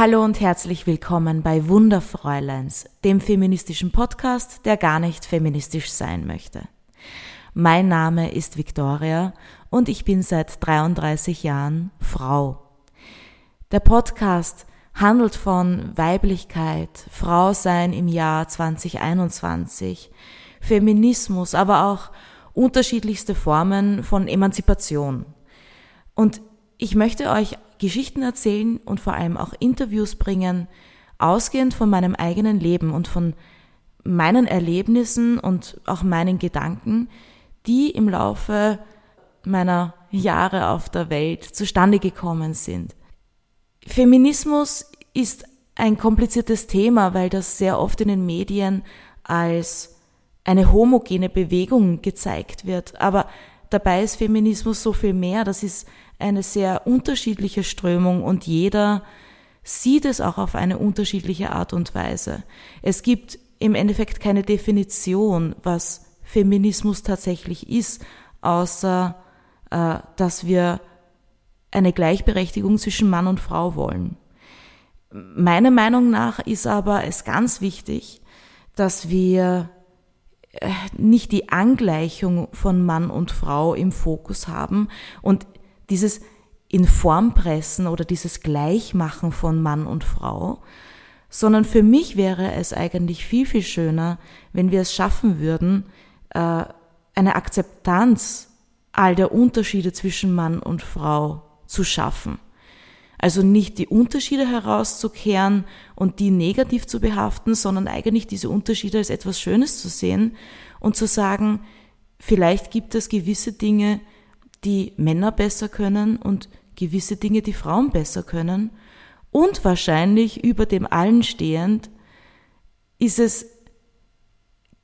Hallo und herzlich willkommen bei Wunderfräuleins, dem feministischen Podcast, der gar nicht feministisch sein möchte. Mein Name ist Victoria und ich bin seit 33 Jahren Frau. Der Podcast handelt von Weiblichkeit, Frausein im Jahr 2021, Feminismus, aber auch unterschiedlichste Formen von Emanzipation. Und ich möchte euch Geschichten erzählen und vor allem auch Interviews bringen, ausgehend von meinem eigenen Leben und von meinen Erlebnissen und auch meinen Gedanken, die im Laufe meiner Jahre auf der Welt zustande gekommen sind. Feminismus ist ein kompliziertes Thema, weil das sehr oft in den Medien als eine homogene Bewegung gezeigt wird. Aber dabei ist Feminismus so viel mehr. Das ist eine sehr unterschiedliche Strömung und jeder sieht es auch auf eine unterschiedliche Art und Weise. Es gibt im Endeffekt keine Definition, was Feminismus tatsächlich ist, außer äh, dass wir eine Gleichberechtigung zwischen Mann und Frau wollen. Meiner Meinung nach ist aber es ganz wichtig, dass wir äh, nicht die Angleichung von Mann und Frau im Fokus haben und dieses in Form pressen oder dieses Gleichmachen von Mann und Frau, sondern für mich wäre es eigentlich viel, viel schöner, wenn wir es schaffen würden, äh, eine Akzeptanz all der Unterschiede zwischen Mann und Frau zu schaffen. Also nicht die Unterschiede herauszukehren und die negativ zu behaften, sondern eigentlich diese Unterschiede als etwas Schönes zu sehen und zu sagen, vielleicht gibt es gewisse Dinge, die Männer besser können und gewisse Dinge, die Frauen besser können. Und wahrscheinlich über dem allen stehend ist es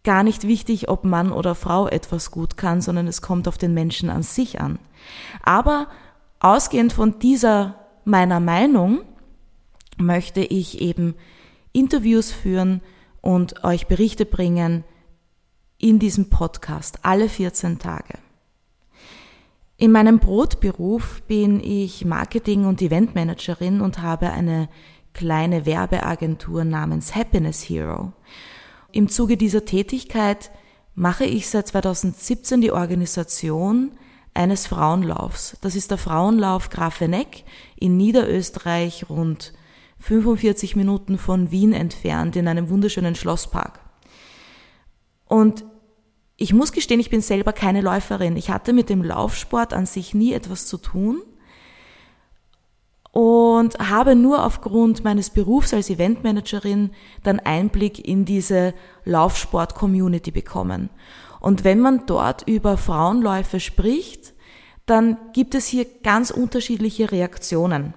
gar nicht wichtig, ob Mann oder Frau etwas gut kann, sondern es kommt auf den Menschen an sich an. Aber ausgehend von dieser meiner Meinung möchte ich eben Interviews führen und euch Berichte bringen in diesem Podcast alle 14 Tage. In meinem Brotberuf bin ich Marketing- und Eventmanagerin und habe eine kleine Werbeagentur namens Happiness Hero. Im Zuge dieser Tätigkeit mache ich seit 2017 die Organisation eines Frauenlaufs. Das ist der Frauenlauf Grafeneck in Niederösterreich, rund 45 Minuten von Wien entfernt, in einem wunderschönen Schlosspark. Und ich muss gestehen, ich bin selber keine Läuferin. Ich hatte mit dem Laufsport an sich nie etwas zu tun und habe nur aufgrund meines Berufs als Eventmanagerin dann Einblick in diese Laufsport-Community bekommen. Und wenn man dort über Frauenläufe spricht, dann gibt es hier ganz unterschiedliche Reaktionen.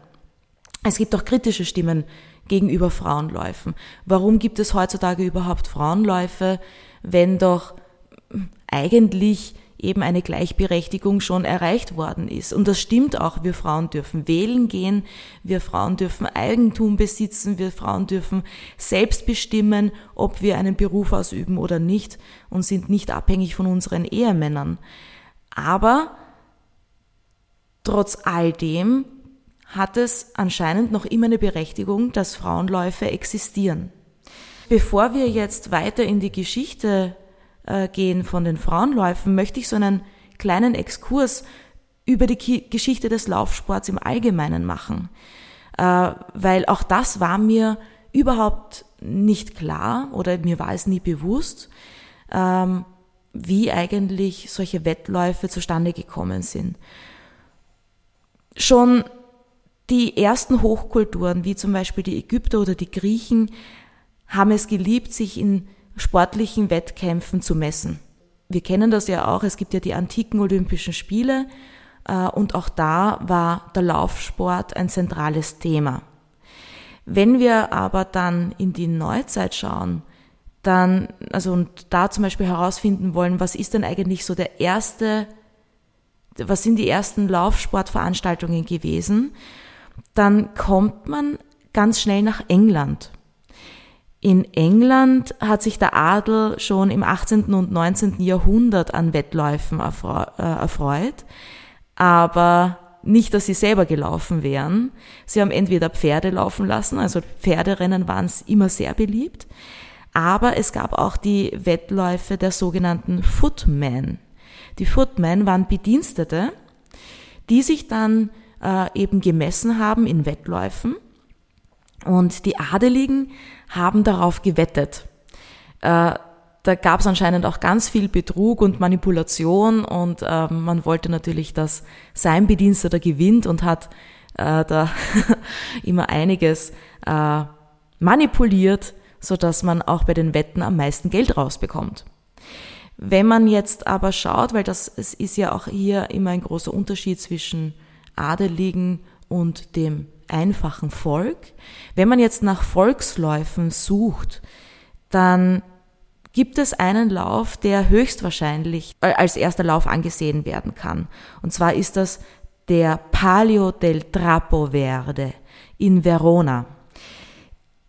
Es gibt auch kritische Stimmen gegenüber Frauenläufen. Warum gibt es heutzutage überhaupt Frauenläufe, wenn doch eigentlich eben eine Gleichberechtigung schon erreicht worden ist. Und das stimmt auch. Wir Frauen dürfen wählen gehen, wir Frauen dürfen Eigentum besitzen, wir Frauen dürfen selbst bestimmen, ob wir einen Beruf ausüben oder nicht und sind nicht abhängig von unseren Ehemännern. Aber trotz all dem hat es anscheinend noch immer eine Berechtigung, dass Frauenläufe existieren. Bevor wir jetzt weiter in die Geschichte gehen von den Frauenläufen, möchte ich so einen kleinen Exkurs über die Geschichte des Laufsports im Allgemeinen machen. Äh, weil auch das war mir überhaupt nicht klar oder mir war es nie bewusst, ähm, wie eigentlich solche Wettläufe zustande gekommen sind. Schon die ersten Hochkulturen, wie zum Beispiel die Ägypter oder die Griechen, haben es geliebt, sich in sportlichen Wettkämpfen zu messen. Wir kennen das ja auch, es gibt ja die antiken Olympischen Spiele äh, und auch da war der Laufsport ein zentrales Thema. Wenn wir aber dann in die Neuzeit schauen, dann, also und da zum Beispiel herausfinden wollen, was ist denn eigentlich so der erste, was sind die ersten Laufsportveranstaltungen gewesen, dann kommt man ganz schnell nach England. In England hat sich der Adel schon im 18. und 19. Jahrhundert an Wettläufen äh, erfreut, aber nicht, dass sie selber gelaufen wären. Sie haben entweder Pferde laufen lassen, also Pferderennen waren immer sehr beliebt, aber es gab auch die Wettläufe der sogenannten Footmen. Die Footmen waren Bedienstete, die sich dann äh, eben gemessen haben in Wettläufen und die Adeligen haben darauf gewettet. Äh, da gab es anscheinend auch ganz viel Betrug und Manipulation und äh, man wollte natürlich, dass sein Bediensteter gewinnt und hat äh, da immer einiges äh, manipuliert, so dass man auch bei den Wetten am meisten Geld rausbekommt. Wenn man jetzt aber schaut, weil das es ist ja auch hier immer ein großer Unterschied zwischen Adeligen und dem einfachen Volk. Wenn man jetzt nach Volksläufen sucht, dann gibt es einen Lauf, der höchstwahrscheinlich als erster Lauf angesehen werden kann. Und zwar ist das der Palio del Trapo Verde in Verona.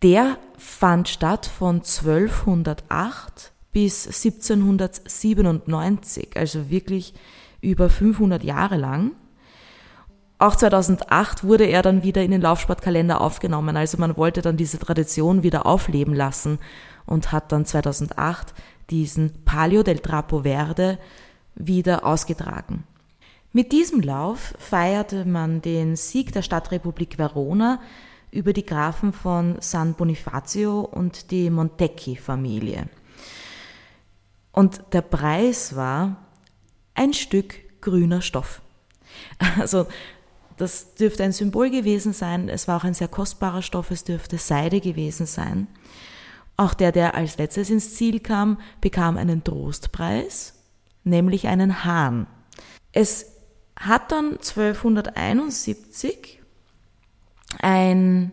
Der fand statt von 1208 bis 1797, also wirklich über 500 Jahre lang. Auch 2008 wurde er dann wieder in den Laufsportkalender aufgenommen, also man wollte dann diese Tradition wieder aufleben lassen und hat dann 2008 diesen Palio del Trapo Verde wieder ausgetragen. Mit diesem Lauf feierte man den Sieg der Stadtrepublik Verona über die Grafen von San Bonifacio und die Montecchi-Familie. Und der Preis war ein Stück grüner Stoff. Also das dürfte ein Symbol gewesen sein. Es war auch ein sehr kostbarer Stoff. Es dürfte Seide gewesen sein. Auch der, der als letztes ins Ziel kam, bekam einen Trostpreis, nämlich einen Hahn. Es hat dann 1271 ein,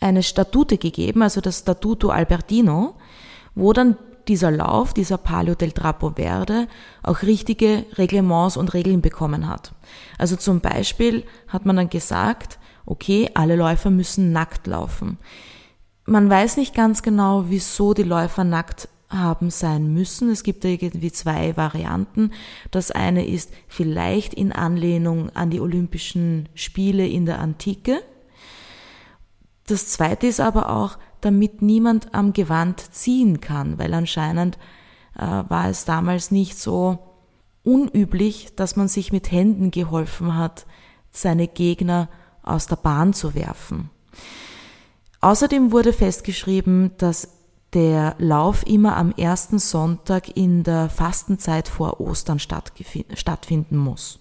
eine Statute gegeben, also das Statuto Albertino, wo dann dieser Lauf, dieser Palio del Trapo Verde, auch richtige Reglements und Regeln bekommen hat. Also zum Beispiel hat man dann gesagt, okay, alle Läufer müssen nackt laufen. Man weiß nicht ganz genau, wieso die Läufer nackt haben sein müssen. Es gibt irgendwie zwei Varianten. Das eine ist vielleicht in Anlehnung an die Olympischen Spiele in der Antike. Das zweite ist aber auch, damit niemand am Gewand ziehen kann, weil anscheinend äh, war es damals nicht so unüblich, dass man sich mit Händen geholfen hat, seine Gegner aus der Bahn zu werfen. Außerdem wurde festgeschrieben, dass der Lauf immer am ersten Sonntag in der Fastenzeit vor Ostern stattfinden muss.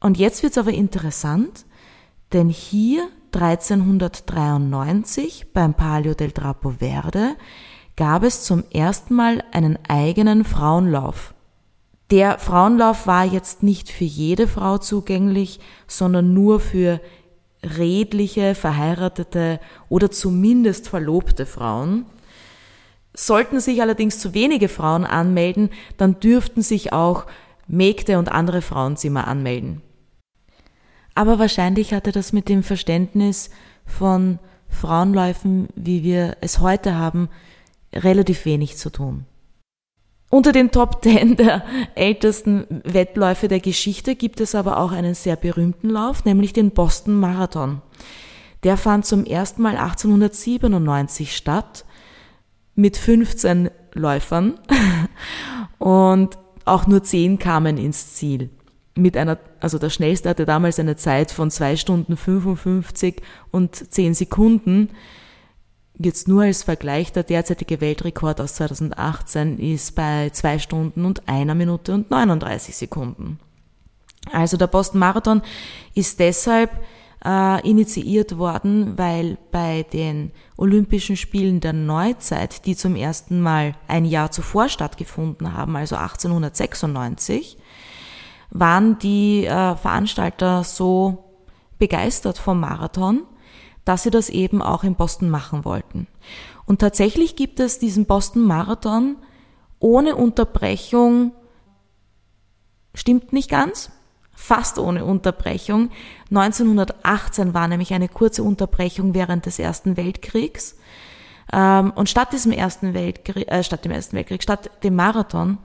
Und jetzt wird's aber interessant, denn hier 1393 beim Palio del Trapo Verde gab es zum ersten Mal einen eigenen Frauenlauf. Der Frauenlauf war jetzt nicht für jede Frau zugänglich, sondern nur für redliche, verheiratete oder zumindest verlobte Frauen. Sollten sich allerdings zu wenige Frauen anmelden, dann dürften sich auch Mägde und andere Frauenzimmer anmelden. Aber wahrscheinlich hatte das mit dem Verständnis von Frauenläufen, wie wir es heute haben, relativ wenig zu tun. Unter den Top Ten der ältesten Wettläufe der Geschichte gibt es aber auch einen sehr berühmten Lauf, nämlich den Boston Marathon. Der fand zum ersten Mal 1897 statt mit 15 Läufern und auch nur 10 kamen ins Ziel. Mit einer, also der schnellste hatte damals eine Zeit von 2 Stunden 55 und 10 Sekunden Jetzt nur als Vergleich, der derzeitige Weltrekord aus 2018 ist bei zwei Stunden und einer Minute und 39 Sekunden. Also der Boston Marathon ist deshalb äh, initiiert worden, weil bei den Olympischen Spielen der Neuzeit, die zum ersten Mal ein Jahr zuvor stattgefunden haben, also 1896, waren die äh, Veranstalter so begeistert vom Marathon, dass sie das eben auch in Boston machen wollten. Und tatsächlich gibt es diesen Boston Marathon ohne Unterbrechung, stimmt nicht ganz, fast ohne Unterbrechung. 1918 war nämlich eine kurze Unterbrechung während des Ersten Weltkriegs. Ähm, und statt diesem Ersten Weltkrieg, äh, statt dem Ersten Weltkrieg, statt dem Marathon,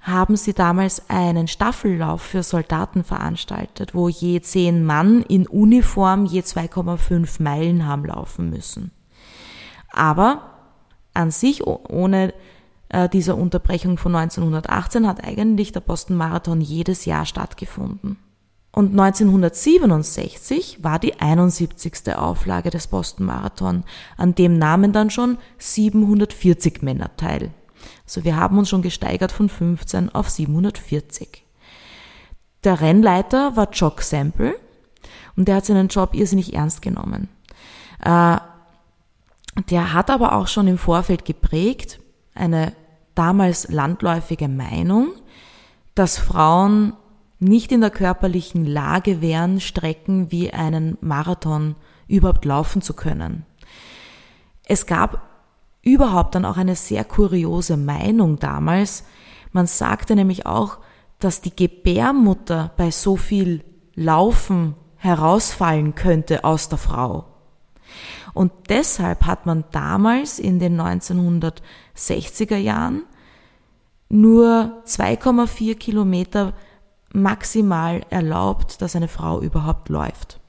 haben sie damals einen Staffellauf für Soldaten veranstaltet, wo je zehn Mann in Uniform je 2,5 Meilen haben laufen müssen. Aber an sich, ohne äh, dieser Unterbrechung von 1918, hat eigentlich der Boston Marathon jedes Jahr stattgefunden. Und 1967 war die 71. Auflage des Boston Marathon, an dem nahmen dann schon 740 Männer teil. Also wir haben uns schon gesteigert von 15 auf 740. Der Rennleiter war Jock Sample und der hat seinen Job irrsinnig ernst genommen. Äh, der hat aber auch schon im Vorfeld geprägt, eine damals landläufige Meinung, dass Frauen nicht in der körperlichen Lage wären, Strecken wie einen Marathon überhaupt laufen zu können. Es gab überhaupt dann auch eine sehr kuriose Meinung damals. Man sagte nämlich auch, dass die Gebärmutter bei so viel Laufen herausfallen könnte aus der Frau. Und deshalb hat man damals in den 1960er Jahren nur 2,4 Kilometer maximal erlaubt, dass eine Frau überhaupt läuft.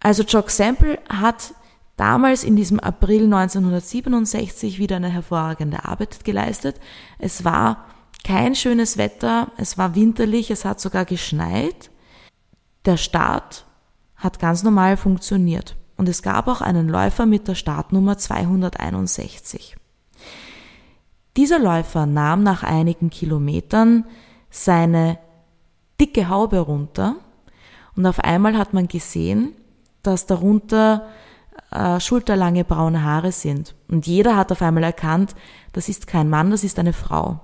Also Jock Sample hat damals in diesem April 1967 wieder eine hervorragende Arbeit geleistet. Es war kein schönes Wetter, es war winterlich, es hat sogar geschneit. Der Start hat ganz normal funktioniert und es gab auch einen Läufer mit der Startnummer 261. Dieser Läufer nahm nach einigen Kilometern seine dicke Haube runter und auf einmal hat man gesehen, dass darunter äh, schulterlange braune Haare sind. Und jeder hat auf einmal erkannt, das ist kein Mann, das ist eine Frau.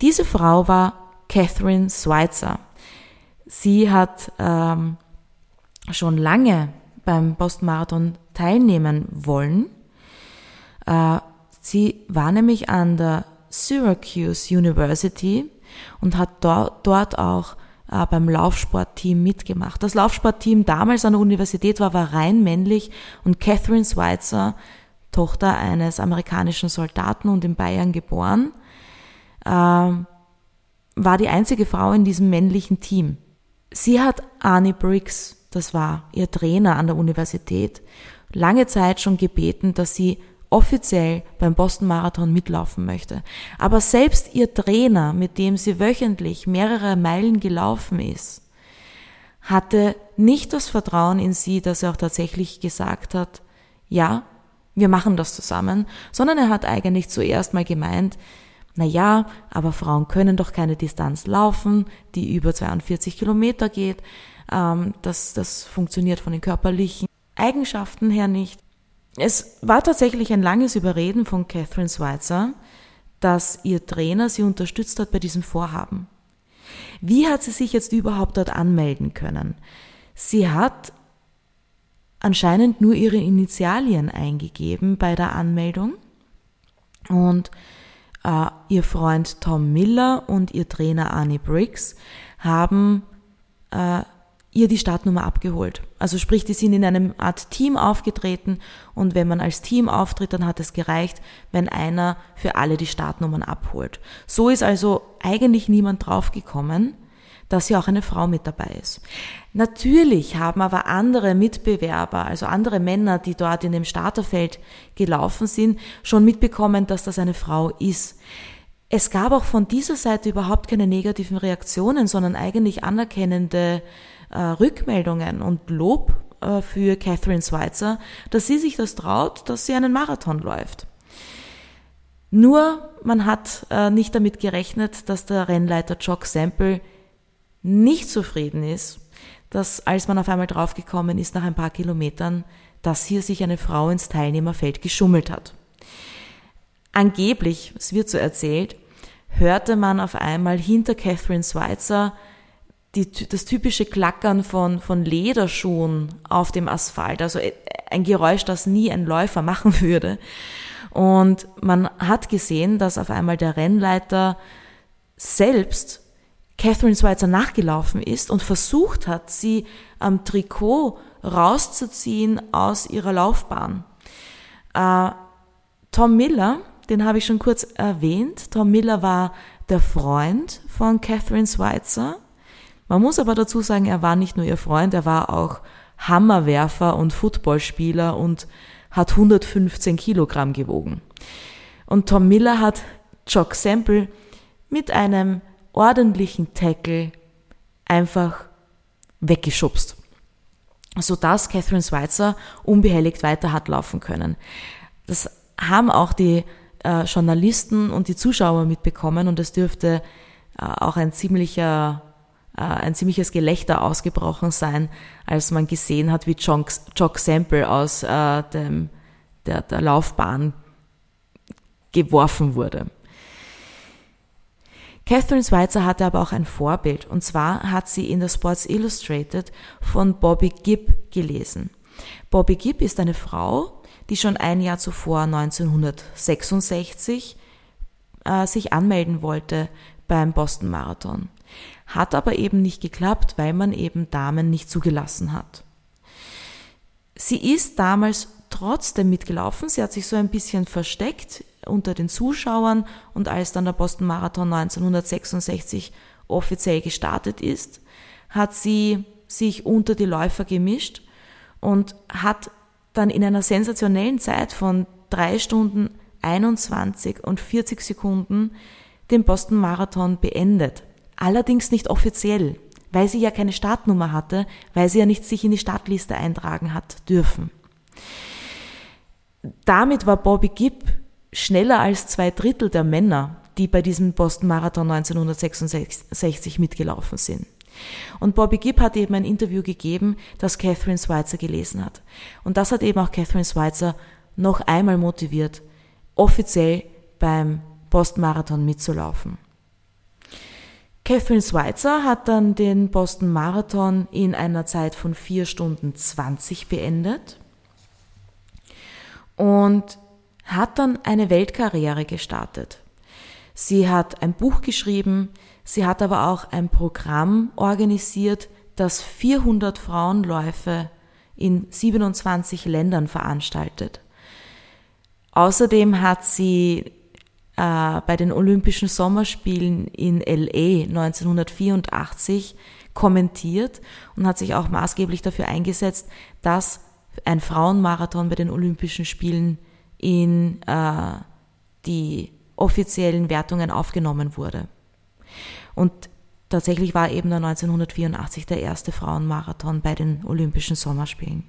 Diese Frau war Catherine Schweitzer. Sie hat ähm, schon lange beim Boston teilnehmen wollen. Äh, sie war nämlich an der Syracuse University und hat dort, dort auch äh, beim Laufsportteam mitgemacht. Das Laufsportteam damals an der Universität war, war rein männlich und Catherine Schweitzer, Tochter eines amerikanischen Soldaten und in Bayern geboren, äh, war die einzige Frau in diesem männlichen Team. Sie hat Arnie Briggs, das war ihr Trainer an der Universität, lange Zeit schon gebeten, dass sie offiziell beim Boston Marathon mitlaufen möchte. Aber selbst ihr Trainer, mit dem sie wöchentlich mehrere Meilen gelaufen ist, hatte nicht das Vertrauen in sie, dass er auch tatsächlich gesagt hat, ja, wir machen das zusammen, sondern er hat eigentlich zuerst mal gemeint, na ja, aber Frauen können doch keine Distanz laufen, die über 42 Kilometer geht. Ähm, das, das funktioniert von den körperlichen Eigenschaften her nicht. Es war tatsächlich ein langes Überreden von Catherine Schweitzer, dass ihr Trainer sie unterstützt hat bei diesem Vorhaben. Wie hat sie sich jetzt überhaupt dort anmelden können? Sie hat anscheinend nur ihre Initialien eingegeben bei der Anmeldung und äh, ihr Freund Tom Miller und ihr Trainer Arnie Briggs haben äh, ihr die Startnummer abgeholt. Also sprich, die sind in einem Art Team aufgetreten und wenn man als Team auftritt, dann hat es gereicht, wenn einer für alle die Startnummern abholt. So ist also eigentlich niemand draufgekommen, dass hier auch eine Frau mit dabei ist. Natürlich haben aber andere Mitbewerber, also andere Männer, die dort in dem Starterfeld gelaufen sind, schon mitbekommen, dass das eine Frau ist. Es gab auch von dieser Seite überhaupt keine negativen Reaktionen, sondern eigentlich anerkennende äh, Rückmeldungen und Lob äh, für Catherine Schweitzer, dass sie sich das traut, dass sie einen Marathon läuft. Nur man hat äh, nicht damit gerechnet, dass der Rennleiter Jock Sample nicht zufrieden ist, dass als man auf einmal draufgekommen ist nach ein paar Kilometern, dass hier sich eine Frau ins Teilnehmerfeld geschummelt hat. Angeblich, es wird so erzählt, hörte man auf einmal hinter Catherine Schweitzer die, das typische Klackern von, von Lederschuhen auf dem Asphalt, also äh, ein Geräusch, das nie ein Läufer machen würde. Und man hat gesehen, dass auf einmal der Rennleiter selbst Catherine Schweitzer nachgelaufen ist und versucht hat, sie am Trikot rauszuziehen aus ihrer Laufbahn. Äh, Tom Miller, den habe ich schon kurz erwähnt. Tom Miller war der Freund von Catherine Schweitzer. Man muss aber dazu sagen, er war nicht nur ihr Freund, er war auch Hammerwerfer und Footballspieler und hat 115 Kilogramm gewogen. Und Tom Miller hat Jock Sample mit einem ordentlichen Tackle einfach weggeschubst, sodass Catherine Schweitzer unbehelligt weiter hat laufen können. Das haben auch die äh, Journalisten und die Zuschauer mitbekommen und es dürfte äh, auch ein ziemlicher ein ziemliches Gelächter ausgebrochen sein, als man gesehen hat, wie Jock, Jock Sample aus äh, dem, der, der Laufbahn geworfen wurde. Catherine Schweitzer hatte aber auch ein Vorbild, und zwar hat sie in der Sports Illustrated von Bobby Gibb gelesen. Bobby Gibb ist eine Frau, die schon ein Jahr zuvor 1966 äh, sich anmelden wollte beim Boston Marathon. Hat aber eben nicht geklappt, weil man eben Damen nicht zugelassen hat. Sie ist damals trotzdem mitgelaufen. Sie hat sich so ein bisschen versteckt unter den Zuschauern und als dann der Boston Marathon 1966 offiziell gestartet ist, hat sie sich unter die Läufer gemischt und hat dann in einer sensationellen Zeit von drei Stunden 21 und 40 Sekunden den Boston Marathon beendet. Allerdings nicht offiziell, weil sie ja keine Startnummer hatte, weil sie ja nicht sich in die Startliste eintragen hat dürfen. Damit war Bobby Gibb schneller als zwei Drittel der Männer, die bei diesem Boston Marathon 1966 mitgelaufen sind. Und Bobby Gibb hat eben ein Interview gegeben, das Catherine Schweitzer gelesen hat. Und das hat eben auch Catherine Schweitzer noch einmal motiviert, offiziell beim Boston Marathon mitzulaufen. Catherine Schweitzer hat dann den Boston Marathon in einer Zeit von 4 Stunden 20 beendet und hat dann eine Weltkarriere gestartet. Sie hat ein Buch geschrieben, sie hat aber auch ein Programm organisiert, das 400 Frauenläufe in 27 Ländern veranstaltet. Außerdem hat sie äh, bei den Olympischen Sommerspielen in LA 1984 kommentiert und hat sich auch maßgeblich dafür eingesetzt, dass ein Frauenmarathon bei den Olympischen Spielen in äh, die offiziellen Wertungen aufgenommen wurde. Und tatsächlich war eben 1984 der erste Frauenmarathon bei den Olympischen Sommerspielen.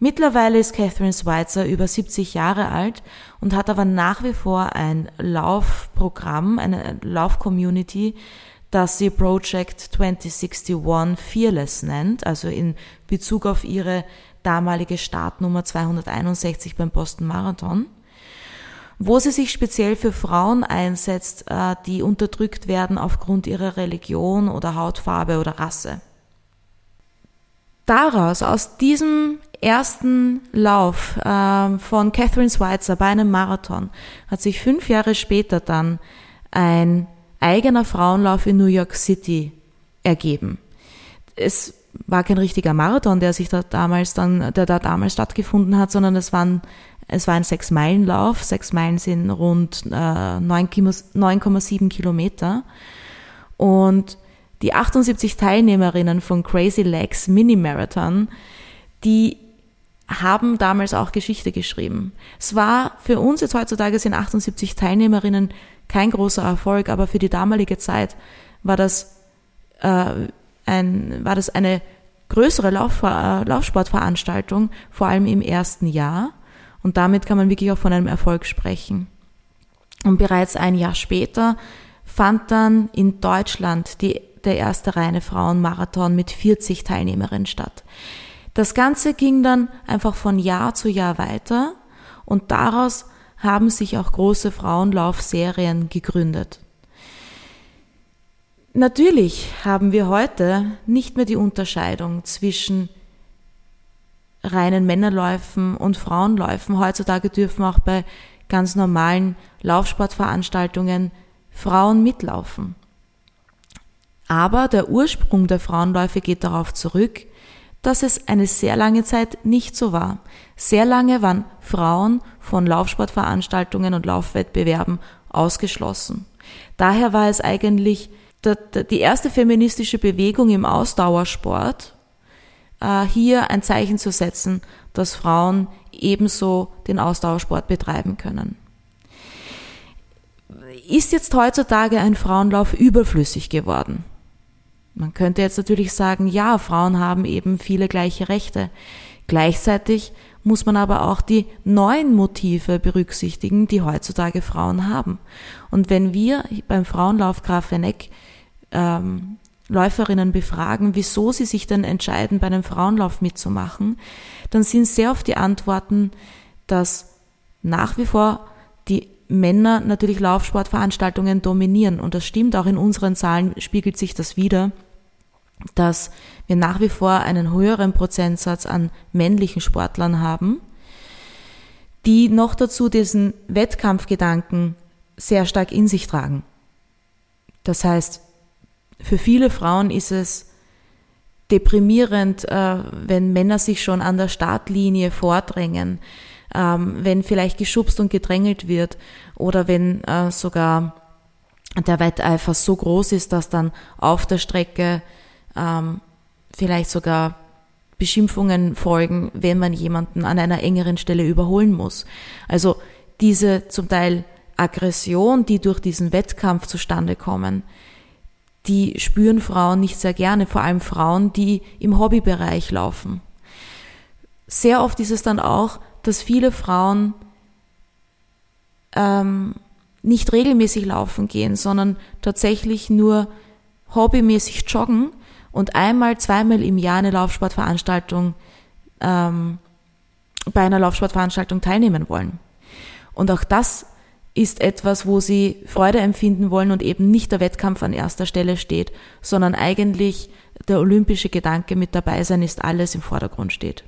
Mittlerweile ist Catherine Schweitzer über 70 Jahre alt und hat aber nach wie vor ein Laufprogramm, eine Laufcommunity, das sie Project 2061 Fearless nennt, also in Bezug auf ihre damalige Startnummer 261 beim Boston Marathon, wo sie sich speziell für Frauen einsetzt, äh, die unterdrückt werden aufgrund ihrer Religion oder Hautfarbe oder Rasse. Daraus, aus diesem ersten Lauf äh, von Catherine Schweitzer bei einem Marathon, hat sich fünf Jahre später dann ein eigener Frauenlauf in New York City ergeben. Es war kein richtiger Marathon, der sich da damals dann, der da damals stattgefunden hat, sondern es waren es war ein Sechs-Meilen-Lauf. Sechs Meilen sind rund äh, 9,7 Kilometer. Und die 78 Teilnehmerinnen von Crazy Legs Mini Marathon, die haben damals auch Geschichte geschrieben. Es war für uns jetzt heutzutage sind 78 Teilnehmerinnen kein großer Erfolg, aber für die damalige Zeit war das, äh, ein, war das eine größere Lauf, äh, Laufsportveranstaltung, vor allem im ersten Jahr. Und damit kann man wirklich auch von einem Erfolg sprechen. Und bereits ein Jahr später fand dann in Deutschland die, der erste reine Frauenmarathon mit 40 Teilnehmerinnen statt. Das Ganze ging dann einfach von Jahr zu Jahr weiter und daraus haben sich auch große Frauenlaufserien gegründet. Natürlich haben wir heute nicht mehr die Unterscheidung zwischen reinen Männerläufen und Frauenläufen. Heutzutage dürfen auch bei ganz normalen Laufsportveranstaltungen Frauen mitlaufen. Aber der Ursprung der Frauenläufe geht darauf zurück, dass es eine sehr lange Zeit nicht so war. Sehr lange waren Frauen von Laufsportveranstaltungen und Laufwettbewerben ausgeschlossen. Daher war es eigentlich die erste feministische Bewegung im Ausdauersport, äh, hier ein Zeichen zu setzen, dass Frauen ebenso den Ausdauersport betreiben können. Ist jetzt heutzutage ein Frauenlauf überflüssig geworden? Man könnte jetzt natürlich sagen, ja, Frauen haben eben viele gleiche Rechte. Gleichzeitig muss man aber auch die neuen Motive berücksichtigen, die heutzutage Frauen haben. Und wenn wir beim Frauenlauf Grafeneck ähm, Läuferinnen befragen, wieso sie sich denn entscheiden, bei einem Frauenlauf mitzumachen, dann sind sehr oft die Antworten, dass nach wie vor die Männer natürlich Laufsportveranstaltungen dominieren. Und das stimmt, auch in unseren Zahlen spiegelt sich das wieder dass wir nach wie vor einen höheren Prozentsatz an männlichen Sportlern haben, die noch dazu diesen Wettkampfgedanken sehr stark in sich tragen. Das heißt, für viele Frauen ist es deprimierend, äh, wenn Männer sich schon an der Startlinie vordrängen, ähm, wenn vielleicht geschubst und gedrängelt wird oder wenn äh, sogar der Wetteifer so groß ist, dass dann auf der Strecke ähm, vielleicht sogar Beschimpfungen folgen, wenn man jemanden an einer engeren Stelle überholen muss. Also diese zum Teil Aggression, die durch diesen Wettkampf zustande kommen, die spüren Frauen nicht sehr gerne, vor allem Frauen, die im Hobbybereich laufen. Sehr oft ist es dann auch, dass viele Frauen ähm, nicht regelmäßig laufen gehen, sondern tatsächlich nur hobbymäßig joggen und einmal, zweimal im Jahr eine Laufsportveranstaltung, ähm, bei einer Laufsportveranstaltung teilnehmen wollen. Und auch das ist etwas, wo sie Freude empfinden wollen und eben nicht der Wettkampf an erster Stelle steht, sondern eigentlich der olympische Gedanke mit dabei sein ist alles im Vordergrund steht.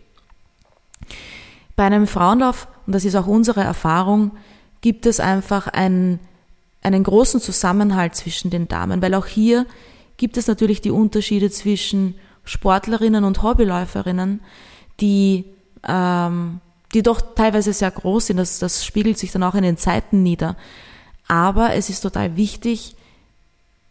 Bei einem Frauenlauf, und das ist auch unsere Erfahrung, gibt es einfach einen, einen großen Zusammenhalt zwischen den Damen, weil auch hier gibt es natürlich die Unterschiede zwischen Sportlerinnen und Hobbyläuferinnen, die, ähm, die doch teilweise sehr groß sind. Das, das spiegelt sich dann auch in den Zeiten nieder. Aber es ist total wichtig,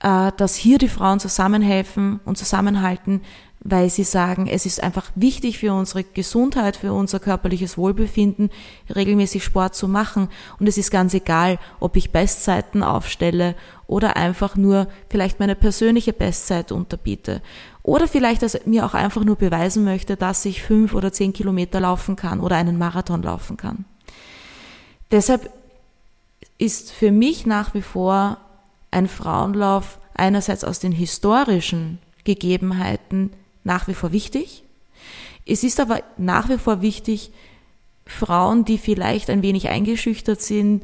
äh, dass hier die Frauen zusammenhelfen und zusammenhalten, weil sie sagen, es ist einfach wichtig für unsere Gesundheit, für unser körperliches Wohlbefinden, regelmäßig Sport zu machen. Und es ist ganz egal, ob ich Bestzeiten aufstelle oder einfach nur vielleicht meine persönliche Bestzeit unterbiete. Oder vielleicht, dass mir auch einfach nur beweisen möchte, dass ich fünf oder zehn Kilometer laufen kann oder einen Marathon laufen kann. Deshalb ist für mich nach wie vor ein Frauenlauf einerseits aus den historischen Gegebenheiten nach wie vor wichtig. Es ist aber nach wie vor wichtig, Frauen, die vielleicht ein wenig eingeschüchtert sind,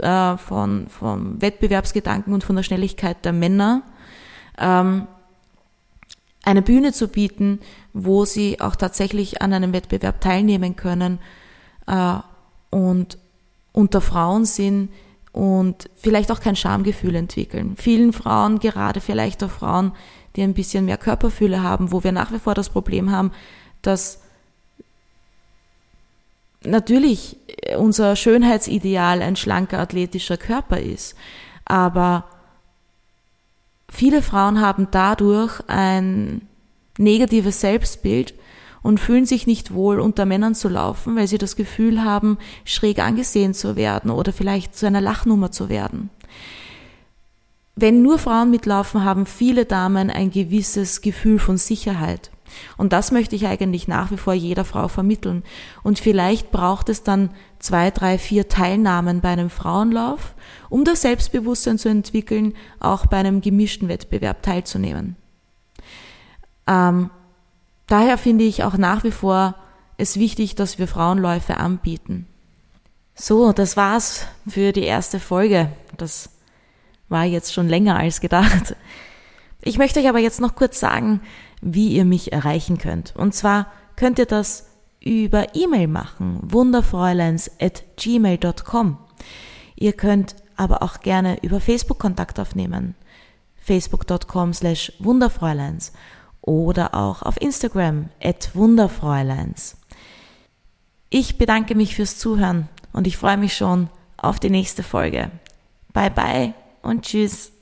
äh, von, vom Wettbewerbsgedanken und von der Schnelligkeit der Männer, ähm, eine Bühne zu bieten, wo sie auch tatsächlich an einem Wettbewerb teilnehmen können äh, und unter Frauen sind und vielleicht auch kein Schamgefühl entwickeln. Vielen Frauen, gerade vielleicht auch Frauen, die ein bisschen mehr Körperfühle haben, wo wir nach wie vor das Problem haben, dass natürlich unser Schönheitsideal ein schlanker, athletischer Körper ist. Aber viele Frauen haben dadurch ein negatives Selbstbild und fühlen sich nicht wohl, unter Männern zu laufen, weil sie das Gefühl haben, schräg angesehen zu werden oder vielleicht zu einer Lachnummer zu werden. Wenn nur Frauen mitlaufen, haben viele Damen ein gewisses Gefühl von Sicherheit. Und das möchte ich eigentlich nach wie vor jeder Frau vermitteln. Und vielleicht braucht es dann zwei, drei, vier Teilnahmen bei einem Frauenlauf, um das Selbstbewusstsein zu entwickeln, auch bei einem gemischten Wettbewerb teilzunehmen. Ähm, daher finde ich auch nach wie vor es wichtig, dass wir Frauenläufe anbieten. So, das war's für die erste Folge. Das war jetzt schon länger als gedacht. Ich möchte euch aber jetzt noch kurz sagen, wie ihr mich erreichen könnt. Und zwar könnt ihr das über E-Mail machen, wunderfräuleins at gmail.com. Ihr könnt aber auch gerne über Facebook Kontakt aufnehmen, facebook.com slash wunderfräuleins oder auch auf Instagram at wunderfräuleins. Ich bedanke mich fürs Zuhören und ich freue mich schon auf die nächste Folge. Bye bye und tschüss.